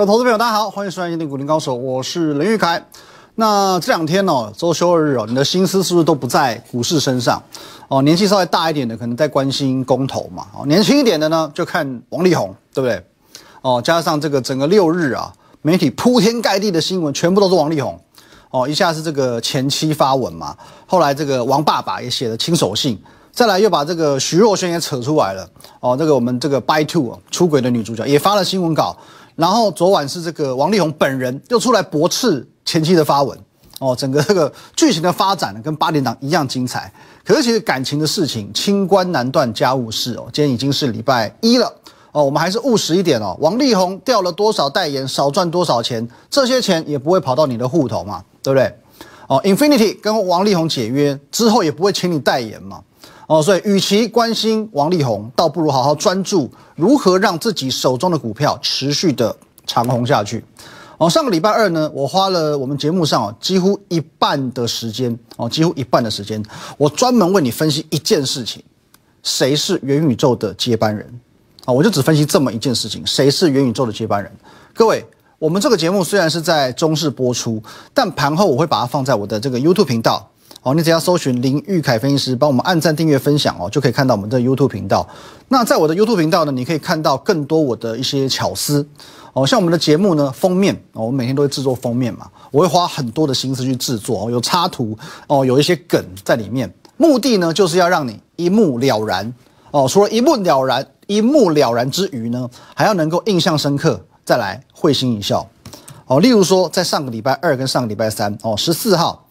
各位投资朋友，大家好，欢迎收看《一定股林高手》，我是林玉凯。那这两天哦，周休二日哦，你的心思是不是都不在股市身上？哦，年纪稍微大一点的可能在关心公投嘛，哦，年轻一点的呢就看王力宏，对不对？哦，加上这个整个六日啊，媒体铺天盖地的新闻全部都是王力宏。哦，一下是这个前妻发文嘛，后来这个王爸爸也写了亲手信，再来又把这个徐若瑄也扯出来了。哦，这个我们这个 By Two 出轨的女主角也发了新闻稿。然后昨晚是这个王力宏本人又出来驳斥前妻的发文，哦，整个这个剧情的发展呢，跟八点档一样精彩。可是其实感情的事情，清官难断家务事哦。今天已经是礼拜一了哦，我们还是务实一点哦。王力宏掉了多少代言，少赚多少钱，这些钱也不会跑到你的户头嘛，对不对？哦，Infinity 跟王力宏解约之后，也不会请你代言嘛。哦，所以与其关心王力宏，倒不如好好专注如何让自己手中的股票持续的长红下去。哦，上个礼拜二呢，我花了我们节目上哦几乎一半的时间哦，几乎一半的时间，我专门为你分析一件事情：谁是元宇宙的接班人？啊，我就只分析这么一件事情：谁是元宇宙的接班人？各位，我们这个节目虽然是在中视播出，但盘后我会把它放在我的这个 YouTube 频道。哦，你只要搜寻林玉凯分析师，帮我们按赞、订阅、分享哦，就可以看到我们的 YouTube 频道。那在我的 YouTube 频道呢，你可以看到更多我的一些巧思哦，像我们的节目呢，封面哦，我每天都会制作封面嘛，我会花很多的心思去制作哦，有插图哦，有一些梗在里面，目的呢就是要让你一目了然哦。除了一目了然、一目了然之余呢，还要能够印象深刻，再来会心一笑哦。例如说，在上个礼拜二跟上个礼拜三哦，十四号。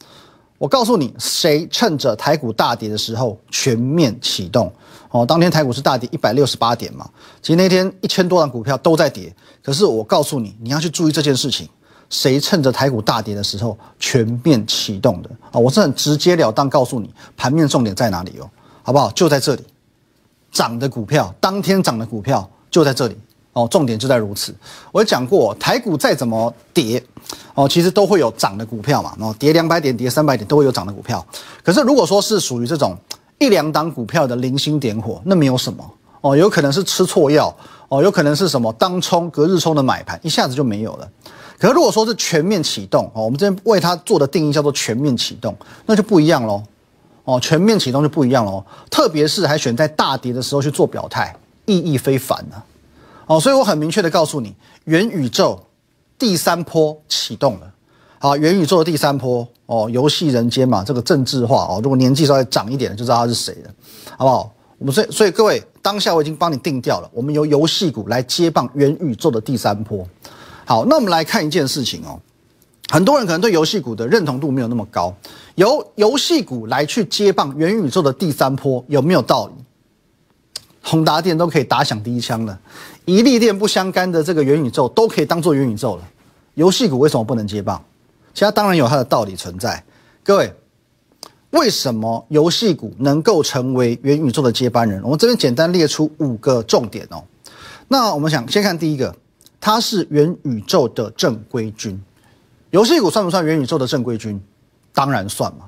我告诉你，谁趁着台股大跌的时候全面启动？哦，当天台股是大跌一百六十八点嘛，其实那天一千多档股票都在跌。可是我告诉你，你要去注意这件事情，谁趁着台股大跌的时候全面启动的？啊，我是很直截了当告诉你，盘面重点在哪里哦，好不好？就在这里，涨的股票，当天涨的股票就在这里。哦，重点就在如此。我讲过，台股再怎么跌，哦，其实都会有涨的股票嘛。然后跌两百点、跌三百点都会有涨的股票。可是如果说是属于这种一两档股票的零星点火，那没有什么哦，有可能是吃错药哦，有可能是什么当冲、隔日冲的买盘，一下子就没有了。可是如果说是全面启动哦，我们这边为它做的定义叫做全面启动，那就不一样喽。哦，全面启动就不一样喽。特别是还选在大跌的时候去做表态，意义非凡呢。哦，所以我很明确的告诉你，元宇宙第三波启动了。好，元宇宙的第三波哦，游戏人间嘛，这个政治化哦，如果年纪稍微长一点的，就知道他是谁了，好不好？我们所以所以各位，当下我已经帮你定掉了，我们由游戏股来接棒元宇宙的第三波。好，那我们来看一件事情哦，很多人可能对游戏股的认同度没有那么高，由游戏股来去接棒元宇宙的第三波，有没有道理？宏达电都可以打响第一枪了，一粒电不相干的这个元宇宙都可以当做元宇宙了，游戏股为什么不能接棒？其他当然有它的道理存在。各位，为什么游戏股能够成为元宇宙的接班人？我们这边简单列出五个重点哦。那我们想先看第一个，它是元宇宙的正规军。游戏股算不算元宇宙的正规军？当然算嘛。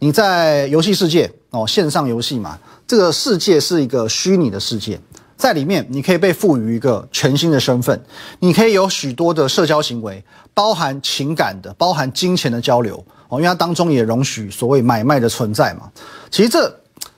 你在游戏世界哦，线上游戏嘛，这个世界是一个虚拟的世界，在里面你可以被赋予一个全新的身份，你可以有许多的社交行为，包含情感的，包含金钱的交流。哦，因为它当中也容许所谓买卖的存在嘛。其实这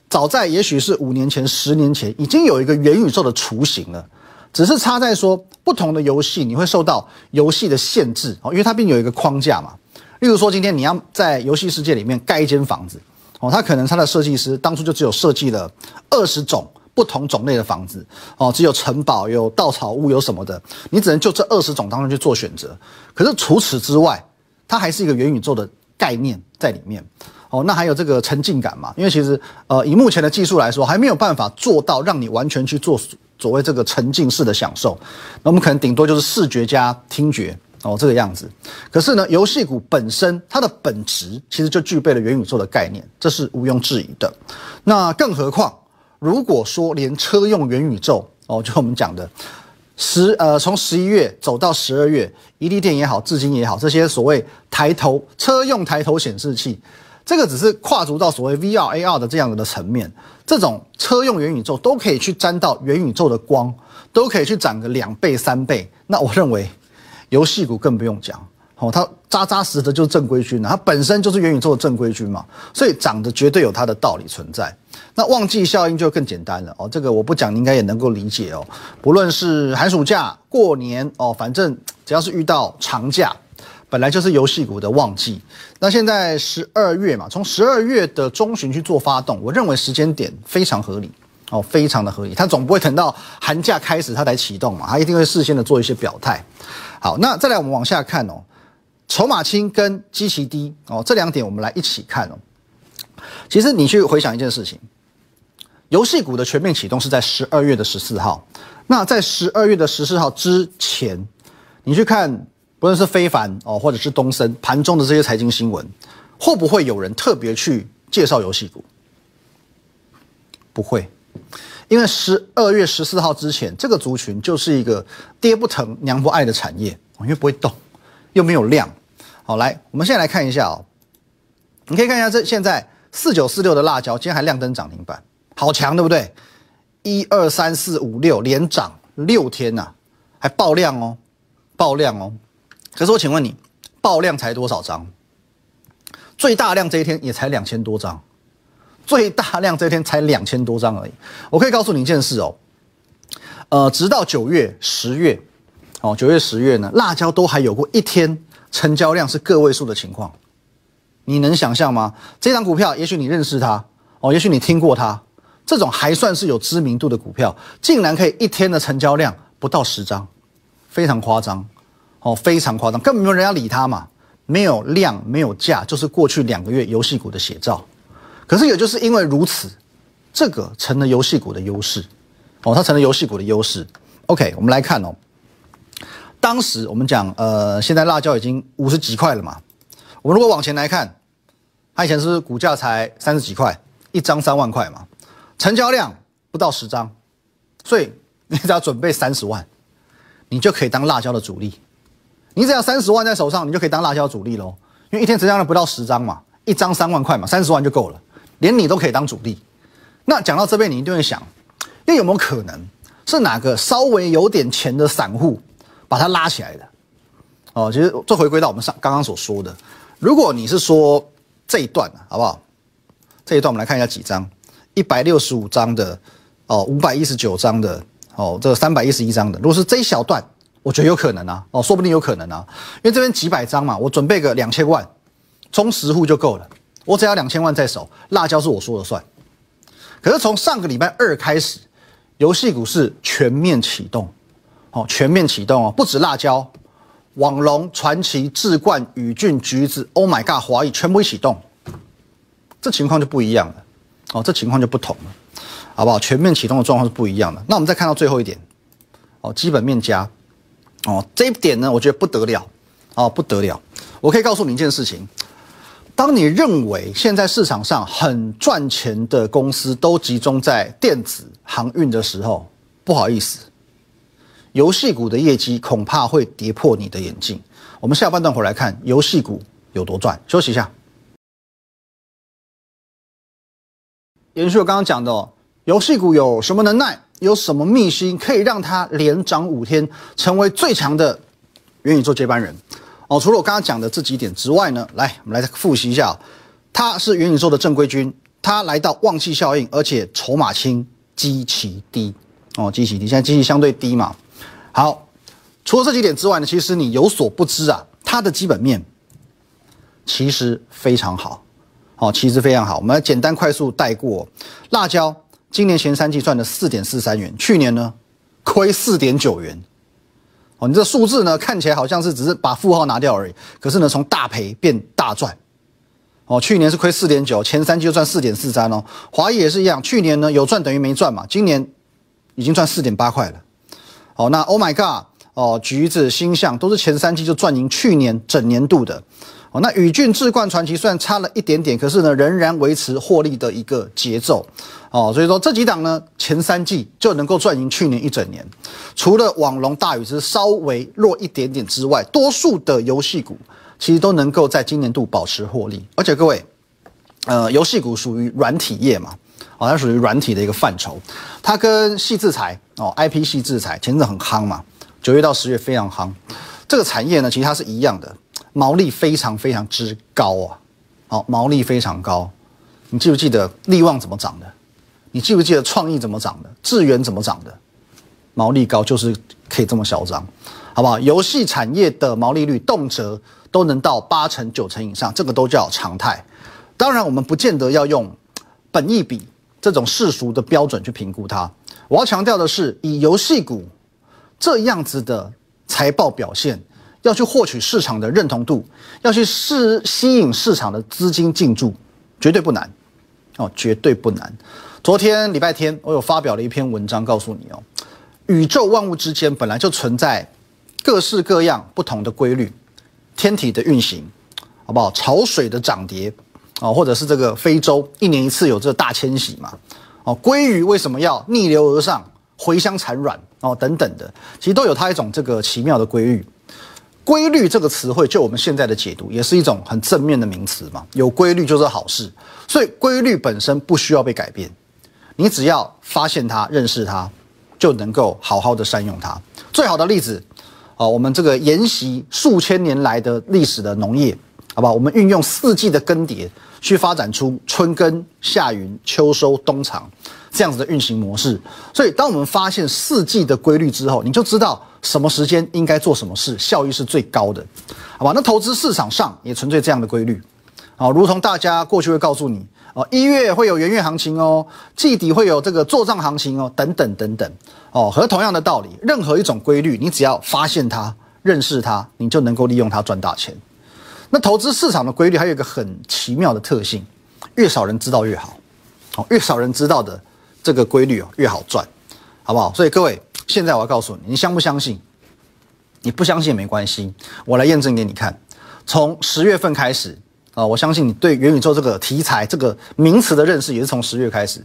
早在也许是五年前、十年前，已经有一个元宇宙的雏形了，只是差在说不同的游戏你会受到游戏的限制。哦，因为它并有一个框架嘛。例如说，今天你要在游戏世界里面盖一间房子，哦，他可能他的设计师当初就只有设计了二十种不同种类的房子，哦，只有城堡、有稻草屋、有什么的，你只能就这二十种当中去做选择。可是除此之外，它还是一个元宇宙的概念在里面，哦，那还有这个沉浸感嘛？因为其实，呃，以目前的技术来说，还没有办法做到让你完全去做所谓这个沉浸式的享受。那我们可能顶多就是视觉加听觉。哦，这个样子。可是呢，游戏股本身它的本质其实就具备了元宇宙的概念，这是毋庸置疑的。那更何况，如果说连车用元宇宙，哦，就我们讲的十呃，从十一月走到十二月，宜利电也好，至今也好，这些所谓抬头车用抬头显示器，这个只是跨足到所谓 VR AR 的这样子的层面，这种车用元宇宙都可以去沾到元宇宙的光，都可以去涨个两倍三倍。那我认为。游戏股更不用讲，哦，它扎扎实实的就是正规军啊，它本身就是元宇宙的正规军嘛，所以涨得绝对有它的道理存在。那旺季效应就更简单了哦，这个我不讲，你应该也能够理解哦。不论是寒暑假、过年哦，反正只要是遇到长假，本来就是游戏股的旺季。那现在十二月嘛，从十二月的中旬去做发动，我认为时间点非常合理哦，非常的合理。它总不会等到寒假开始它才启动嘛，它一定会事先的做一些表态。好，那再来我们往下看哦，筹码轻跟基期低哦，这两点我们来一起看哦。其实你去回想一件事情。游戏股的全面启动是在十二月的十四号。那在十二月的十四号之前，你去看，不论是非凡哦，或者是东森盘中的这些财经新闻，会不会有人特别去介绍游戏股？不会，因为十二月十四号之前，这个族群就是一个爹不疼娘不爱的产业，因为不会动，又没有量。好，来，我们现在来看一下哦，你可以看一下这现在四九四六的辣椒，今天还亮灯涨停板。好强，对不对？一二三四五六连涨六天呐，还爆量哦，爆量哦。可是我请问你，爆量才多少张？最大量这一天也才两千多张，最大量这一天才两千多张而已。我可以告诉你一件事哦，呃，直到九月、十月，哦，九月、十月呢，辣椒都还有过一天成交量是个位数的情况。你能想象吗？这张股票，也许你认识它哦，也许你听过它。这种还算是有知名度的股票，竟然可以一天的成交量不到十张，非常夸张，哦，非常夸张，根本没有人要理它嘛，没有量，没有价，就是过去两个月游戏股的写照。可是也就是因为如此，这个成了游戏股的优势，哦，它成了游戏股的优势。OK，我们来看哦，当时我们讲，呃，现在辣椒已经五十几块了嘛，我们如果往前来看，它以前是股价才三十几块，一张三万块嘛。成交量不到十张，所以你只要准备三十万，你就可以当辣椒的主力。你只要三十万在手上，你就可以当辣椒主力喽。因为一天成交量不到十张嘛，一张三万块嘛，三十万就够了，连你都可以当主力。那讲到这边，你一定会想，又有没有可能是哪个稍微有点钱的散户把它拉起来的？哦，其实这回归到我们上刚刚所说的，如果你是说这一段好不好？这一段我们来看一下几张。一百六十五张的，哦，五百一十九张的，哦，这三百一十一张的，如果是这一小段，我觉得有可能啊，哦，说不定有可能啊，因为这边几百张嘛，我准备个两千万，充十户就够了，我只要两千万在手，辣椒是我说了算。可是从上个礼拜二开始，游戏股是全面启动，哦，全面启动哦，不止辣椒，网龙、传奇、智冠、宇峻、橘子，Oh my God，华谊全部一启动，这情况就不一样了。哦，这情况就不同了，好不好？全面启动的状况是不一样的。那我们再看到最后一点，哦，基本面加，哦，这一点呢，我觉得不得了，哦，不得了。我可以告诉你一件事情：当你认为现在市场上很赚钱的公司都集中在电子航运的时候，不好意思，游戏股的业绩恐怕会跌破你的眼镜。我们下半段回来看游戏股有多赚。休息一下。延续我刚刚讲的，游戏股有什么能耐，有什么秘辛，可以让它连涨五天，成为最强的元宇宙接班人？哦，除了我刚刚讲的这几点之外呢，来，我们来复习一下，它是元宇宙的正规军，它来到旺季效应，而且筹码轻，基期低，哦，基期低，现在基期相对低嘛。好，除了这几点之外呢，其实你有所不知啊，它的基本面其实非常好。哦，其实非常好。我们简单快速带过，辣椒今年前三季赚了四点四三元，去年呢亏四点九元。哦，你这数字呢看起来好像是只是把负号拿掉而已，可是呢从大赔变大赚。哦，去年是亏四点九，前三季就赚四点四三哦。华谊也是一样，去年呢有赚等于没赚嘛，今年已经赚四点八块了。哦，那 Oh my God，哦，橘子、星象都是前三季就赚赢去年整年度的。哦，那宇峻智冠传奇虽然差了一点点，可是呢，仍然维持获利的一个节奏。哦，所以说这几档呢，前三季就能够赚赢去年一整年。除了网龙大宇之稍微弱一点点之外，多数的游戏股其实都能够在今年度保持获利。而且各位，呃，游戏股属于软体业嘛，哦，它属于软体的一个范畴。它跟细制裁哦，IP 细制裁前阵很夯嘛，九月到十月非常夯。这个产业呢，其实它是一样的，毛利非常非常之高啊，好，毛利非常高。你记不记得利旺怎么涨的？你记不记得创意怎么涨的？智源怎么涨的？毛利高就是可以这么嚣张，好不好？游戏产业的毛利率动辄都能到八成九成以上，这个都叫常态。当然，我们不见得要用本益比这种世俗的标准去评估它。我要强调的是，以游戏股这样子的财报表现，要去获取市场的认同度，要去试吸引市场的资金进驻，绝对不难哦，绝对不难。昨天礼拜天，我有发表了一篇文章，告诉你哦。宇宙万物之间本来就存在各式各样不同的规律，天体的运行，好不好？潮水的涨跌，啊，或者是这个非洲一年一次有这大迁徙嘛，哦，鲑鱼为什么要逆流而上，回乡产卵，哦，等等的，其实都有它一种这个奇妙的规律。规律这个词汇，就我们现在的解读，也是一种很正面的名词嘛，有规律就是好事，所以规律本身不需要被改变，你只要发现它，认识它。就能够好好的善用它。最好的例子，啊，我们这个沿袭数千年来的历史的农业，好吧，我们运用四季的更迭去发展出春耕、夏耘、秋收、冬藏这样子的运行模式。所以，当我们发现四季的规律之后，你就知道什么时间应该做什么事，效益是最高的，好吧？那投资市场上也存在这样的规律，啊，如同大家过去会告诉你。哦，一月会有元月行情哦，季底会有这个做账行情哦，等等等等。哦，和同样的道理，任何一种规律，你只要发现它、认识它，你就能够利用它赚大钱。那投资市场的规律还有一个很奇妙的特性，越少人知道越好。哦，越少人知道的这个规律哦，越好赚，好不好？所以各位，现在我要告诉你，你相不相信？你不相信也没关系，我来验证给你看。从十月份开始。啊，我相信你对元宇宙这个题材、这个名词的认识也是从十月开始。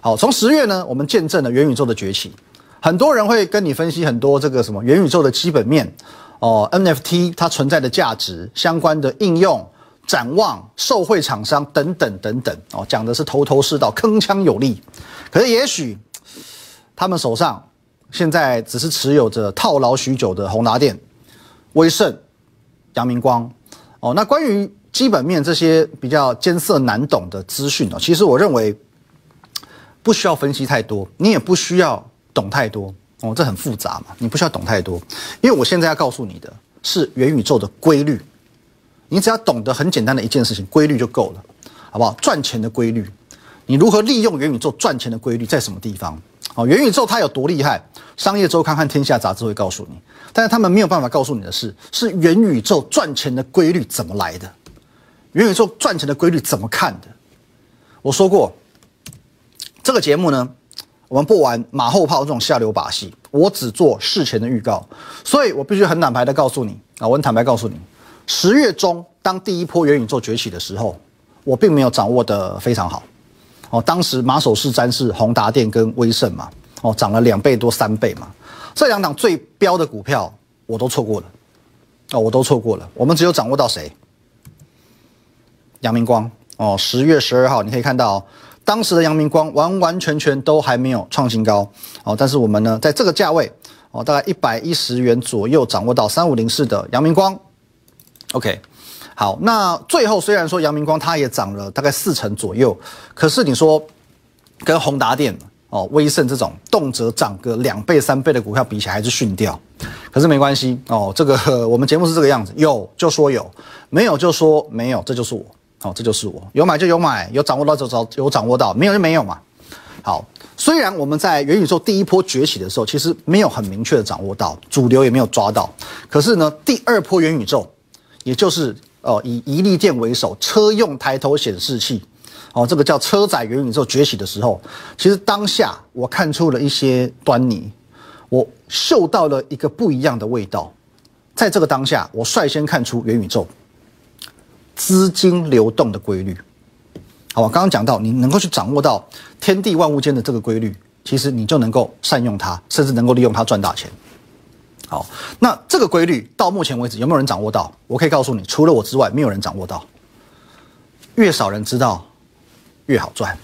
好，从十月呢，我们见证了元宇宙的崛起。很多人会跟你分析很多这个什么元宇宙的基本面，哦，NFT 它存在的价值、相关的应用、展望、受惠厂商等等等等，哦，讲的是头头是道、铿锵有力。可是也许他们手上现在只是持有着套牢许久的宏达电、威盛、阳明光。哦，那关于基本面这些比较艰涩难懂的资讯哦，其实我认为不需要分析太多，你也不需要懂太多哦，这很复杂嘛，你不需要懂太多，因为我现在要告诉你的是元宇宙的规律，你只要懂得很简单的一件事情，规律就够了，好不好？赚钱的规律，你如何利用元宇宙赚钱的规律在什么地方？哦，元宇宙它有多厉害？商业周刊和天下杂志会告诉你，但是他们没有办法告诉你的是，是元宇宙赚钱的规律怎么来的？元宇宙赚钱的规律怎么看的？我说过，这个节目呢，我们不玩马后炮这种下流把戏，我只做事前的预告，所以我必须很坦白的告诉你啊，我很坦白告诉你，十月中当第一波元宇宙崛起的时候，我并没有掌握的非常好。哦，当时马首是瞻是宏达电跟威盛嘛，哦，涨了两倍多三倍嘛，这两档最标的股票我都错过了，哦，我都错过了，我们只有掌握到谁？阳明光。哦，十月十二号你可以看到，当时的阳明光完完全全都还没有创新高哦，但是我们呢，在这个价位哦，大概一百一十元左右掌握到三五零四的阳明光，OK，好，那最后虽然说阳明光它也涨了大概四成左右，可是你说跟宏达电哦、威盛这种动辄涨个两倍三倍的股票比起来还是逊掉，可是没关系哦，这个 我们节目是这个样子，有就说有，没有就说没有，这就是我。好，这就是我有买就有买，有掌握到就找有掌握到，没有就没有嘛。好，虽然我们在元宇宙第一波崛起的时候，其实没有很明确的掌握到，主流也没有抓到。可是呢，第二波元宇宙，也就是呃以一利电为首，车用抬头显示器，哦，这个叫车载元宇宙崛起的时候，其实当下我看出了一些端倪，我嗅到了一个不一样的味道。在这个当下，我率先看出元宇宙。资金流动的规律，好，我刚刚讲到，你能够去掌握到天地万物间的这个规律，其实你就能够善用它，甚至能够利用它赚大钱。好，那这个规律到目前为止有没有人掌握到？我可以告诉你，除了我之外，没有人掌握到。越少人知道，越好赚。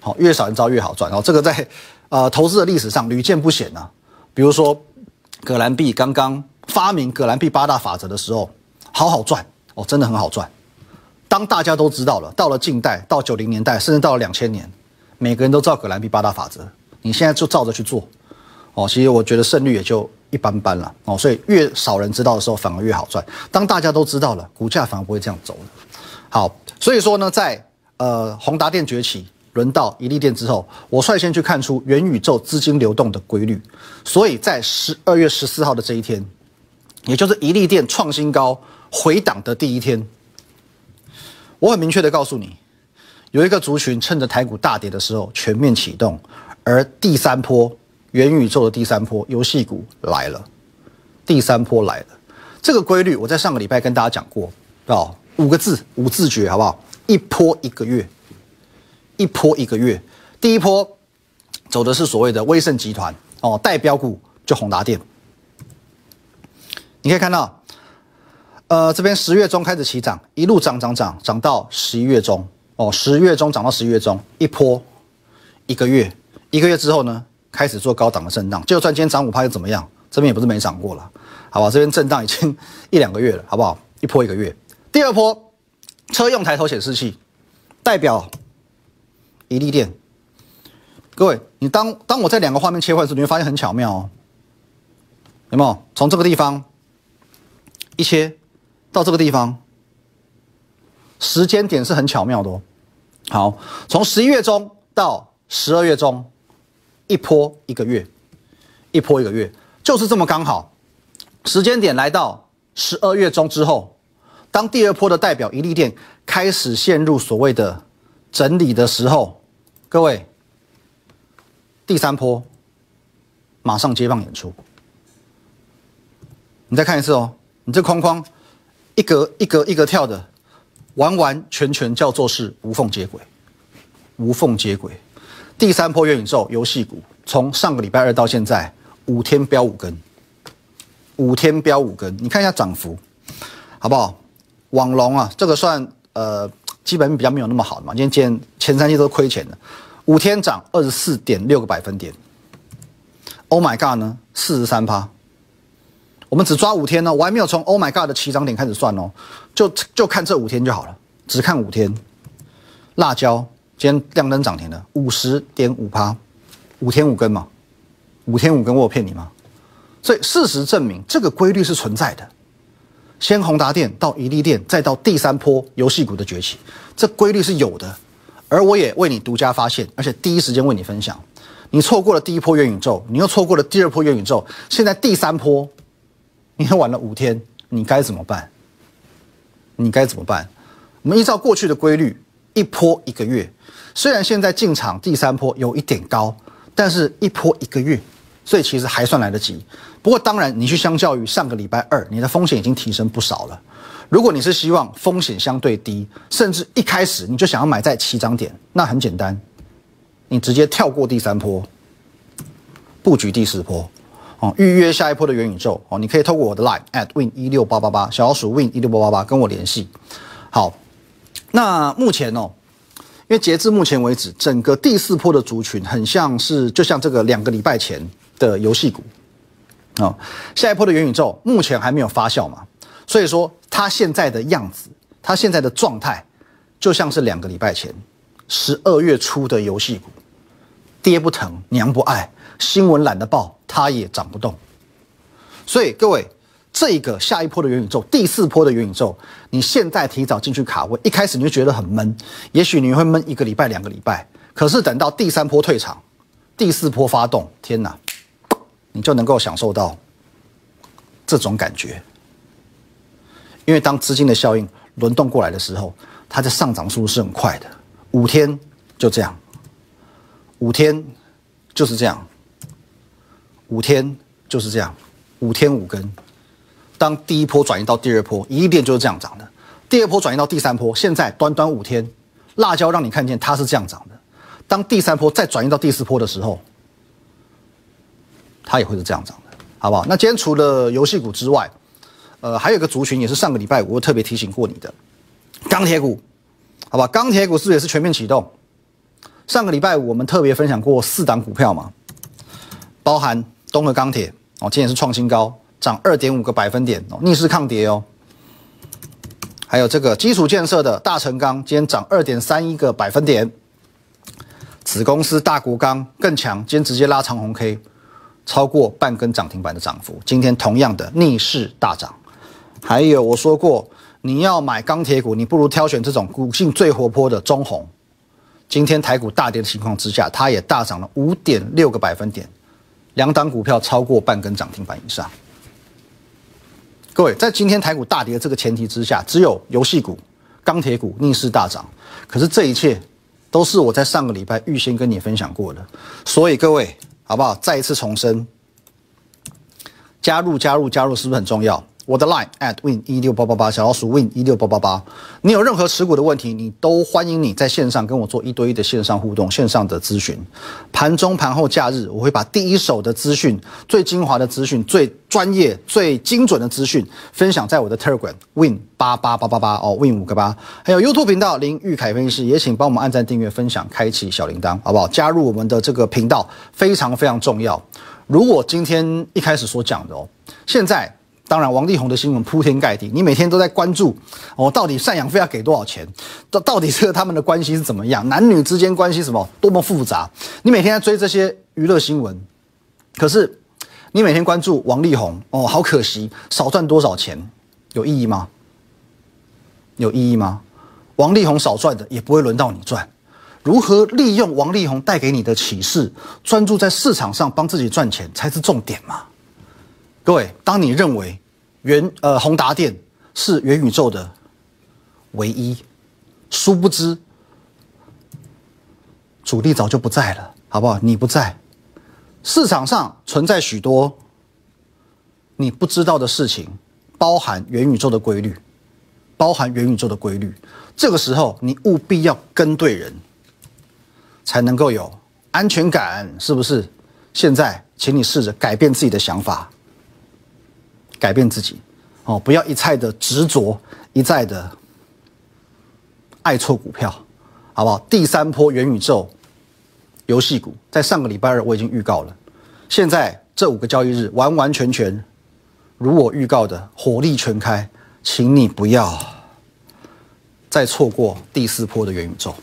好，越少人知道越好赚。然后这个在呃投资的历史上屡见不鲜啊。比如说，葛兰碧刚刚发明葛兰碧八大法则的时候，好好赚哦，真的很好赚。当大家都知道了，到了近代，到九零年代，甚至到了两千年，每个人都知道葛兰碧八大法则，你现在就照着去做哦。其实我觉得胜率也就一般般了哦。所以越少人知道的时候，反而越好赚。当大家都知道了，股价反而不会这样走了。好，所以说呢，在呃宏达电崛起。轮到一利电之后，我率先去看出元宇宙资金流动的规律。所以在十二月十四号的这一天，也就是一利电创新高回档的第一天，我很明确的告诉你，有一个族群趁着台股大跌的时候全面启动，而第三波元宇宙的第三波游戏股来了，第三波来了。这个规律我在上个礼拜跟大家讲过，哦，五个字五字诀好不好？一波一个月。一波一个月，第一波走的是所谓的威盛集团哦，代表股就宏达电。你可以看到，呃，这边十月中开始起涨，一路涨涨涨，涨到十一月中哦，十月中涨到十一月中，一波一个月，一个月之后呢，开始做高档的震荡。就算今天涨五趴又怎么样？这边也不是没涨过了，好吧？这边震荡已经 一两个月了，好不好？一波一个月，第二波车用抬头显示器代表。一利电，各位，你当当我在两个画面切换的时候，你会发现很巧妙哦，有没有？从这个地方一切到这个地方，时间点是很巧妙的哦。好，从十一月中到十二月中，一波一个月，一波一个月，就是这么刚好。时间点来到十二月中之后，当第二波的代表一利店开始陷入所谓的整理的时候。各位，第三波马上接棒演出，你再看一次哦。你这框框一格一格一格跳的，完完全全叫做是无缝接轨，无缝接轨。第三波元宇宙游戏股，从上个礼拜二到现在五天飙五根，五天飙五根，你看一下涨幅，好不好？网龙啊，这个算呃。基本比较没有那么好的嘛，今天前前三季都亏钱的，五天涨二十四点六个百分点。Oh my god 呢，四十三趴。我们只抓五天呢，我还没有从 Oh my god 的起涨点开始算哦，就就看这五天就好了，只看五天。辣椒今天亮灯涨停了，五十点五趴，五天五根嘛，五天五根我有骗你吗？所以事实证明这个规律是存在的。先宏达电到宜利电，再到第三波游戏股的崛起，这规律是有的。而我也为你独家发现，而且第一时间为你分享。你错过了第一波元宇宙，你又错过了第二波元宇宙，现在第三波，你又晚了五天，你该怎么办？你该怎么办？我们依照过去的规律，一波一个月。虽然现在进场第三波有一点高，但是一波一个月。所以其实还算来得及，不过当然，你去相较于上个礼拜二，你的风险已经提升不少了。如果你是希望风险相对低，甚至一开始你就想要买在起涨点，那很简单，你直接跳过第三波，布局第四波，哦，预约下一波的元宇宙哦，你可以透过我的 line at win 一六八八八小老鼠 win 一六八八八跟我联系。好，那目前哦。因为截至目前为止，整个第四波的族群很像是，就像这个两个礼拜前的游戏股，啊，下一波的元宇宙目前还没有发酵嘛，所以说它现在的样子，它现在的状态，就像是两个礼拜前十二月初的游戏股，爹不疼娘不爱，新闻懒得报，它也涨不动，所以各位。这个下一波的元宇宙，第四波的元宇宙，你现在提早进去卡位，一开始你就觉得很闷，也许你会闷一个礼拜、两个礼拜，可是等到第三波退场，第四波发动，天哪，你就能够享受到这种感觉。因为当资金的效应轮动过来的时候，它的上涨速度是很快的，五天就这样，五天就是这样，五天就是这样，五天五根。当第一波转移到第二波，一利电就是这样涨的；第二波转移到第三波，现在短短五天，辣椒让你看见它是这样涨的。当第三波再转移到第四波的时候，它也会是这样涨的，好不好？那今天除了游戏股之外，呃，还有一个族群也是上个礼拜我特别提醒过你的钢铁股，好吧？钢铁股是不是也是全面启动？上个礼拜五我们特别分享过四档股票嘛，包含东河钢铁哦，今天是创新高。涨二点五个百分点哦，逆势抗跌哦。还有这个基础建设的大成钢，今天涨二点三一个百分点。子公司大国钢更强，今天直接拉长红 K，超过半根涨停板的涨幅。今天同样的逆势大涨。还有我说过，你要买钢铁股，你不如挑选这种股性最活泼的中红。今天台股大跌的情况之下，它也大涨了五点六个百分点，两档股票超过半根涨停板以上。各位，在今天台股大跌的这个前提之下，只有游戏股、钢铁股逆势大涨。可是这一切都是我在上个礼拜预先跟你分享过的。所以各位，好不好？再一次重申，加入、加入、加入，是不是很重要？我的 line at win 一六八八八小老鼠 win 一六八八八，你有任何持股的问题，你都欢迎你在线上跟我做一对一的线上互动、线上的咨询。盘中、盘后、假日，我会把第一手的资讯、最精华的资讯、最专业、最精准的资讯分享在我的 Telegram win 八八八八八哦，win 五个八，还有 YouTube 频道林玉凯分析师，也请帮我们按赞、订阅、分享、开启小铃铛，好不好？加入我们的这个频道非常非常重要。如果今天一开始所讲的哦，现在。当然，王力宏的新闻铺天盖地，你每天都在关注哦，到底赡养费要给多少钱？到到底这个他们的关系是怎么样？男女之间关系什么多么复杂？你每天在追这些娱乐新闻，可是你每天关注王力宏哦，好可惜，少赚多少钱，有意义吗？有意义吗？王力宏少赚的也不会轮到你赚。如何利用王力宏带给你的启示，专注在市场上帮自己赚钱才是重点嘛？各位，当你认为元呃宏达电是元宇宙的唯一，殊不知主力早就不在了，好不好？你不在，市场上存在许多你不知道的事情，包含元宇宙的规律，包含元宇宙的规律。这个时候，你务必要跟对人，才能够有安全感，是不是？现在，请你试着改变自己的想法。改变自己，哦，不要一再的执着，一再的爱错股票，好不好？第三波元宇宙游戏股，在上个礼拜二我已经预告了，现在这五个交易日完完全全如我预告的火力全开，请你不要再错过第四波的元宇宙，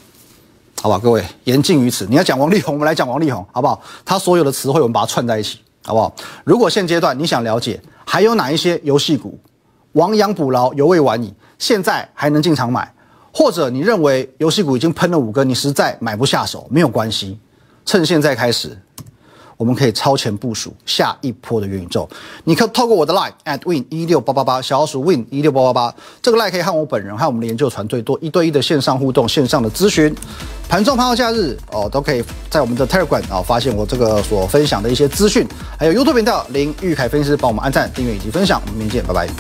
好吧？各位言尽于此，你要讲王力宏，我们来讲王力宏，好不好？他所有的词汇我们把它串在一起，好不好？如果现阶段你想了解。还有哪一些游戏股亡羊补牢犹未晚矣？现在还能进场买，或者你认为游戏股已经喷了五个，你实在买不下手，没有关系，趁现在开始，我们可以超前部署下一波的元宇宙。你可以透过我的 line at win 一六八八八小老鼠 win 一六八八八，这个 line 可以和我本人和我们的研究团队多一对一的线上互动、线上的咨询。盘中、盘后、假日哦，都可以在我们的 Telegram 啊发现我这个所分享的一些资讯，还有 YouTube 频道林玉凯分析师帮我们按赞、订阅以及分享，我们明天见，拜拜。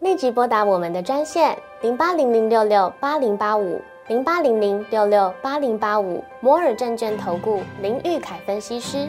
立即拨打我们的专线零八零零六六八零八五零八零零六六八零八五摩尔证券投顾林玉凯分析师。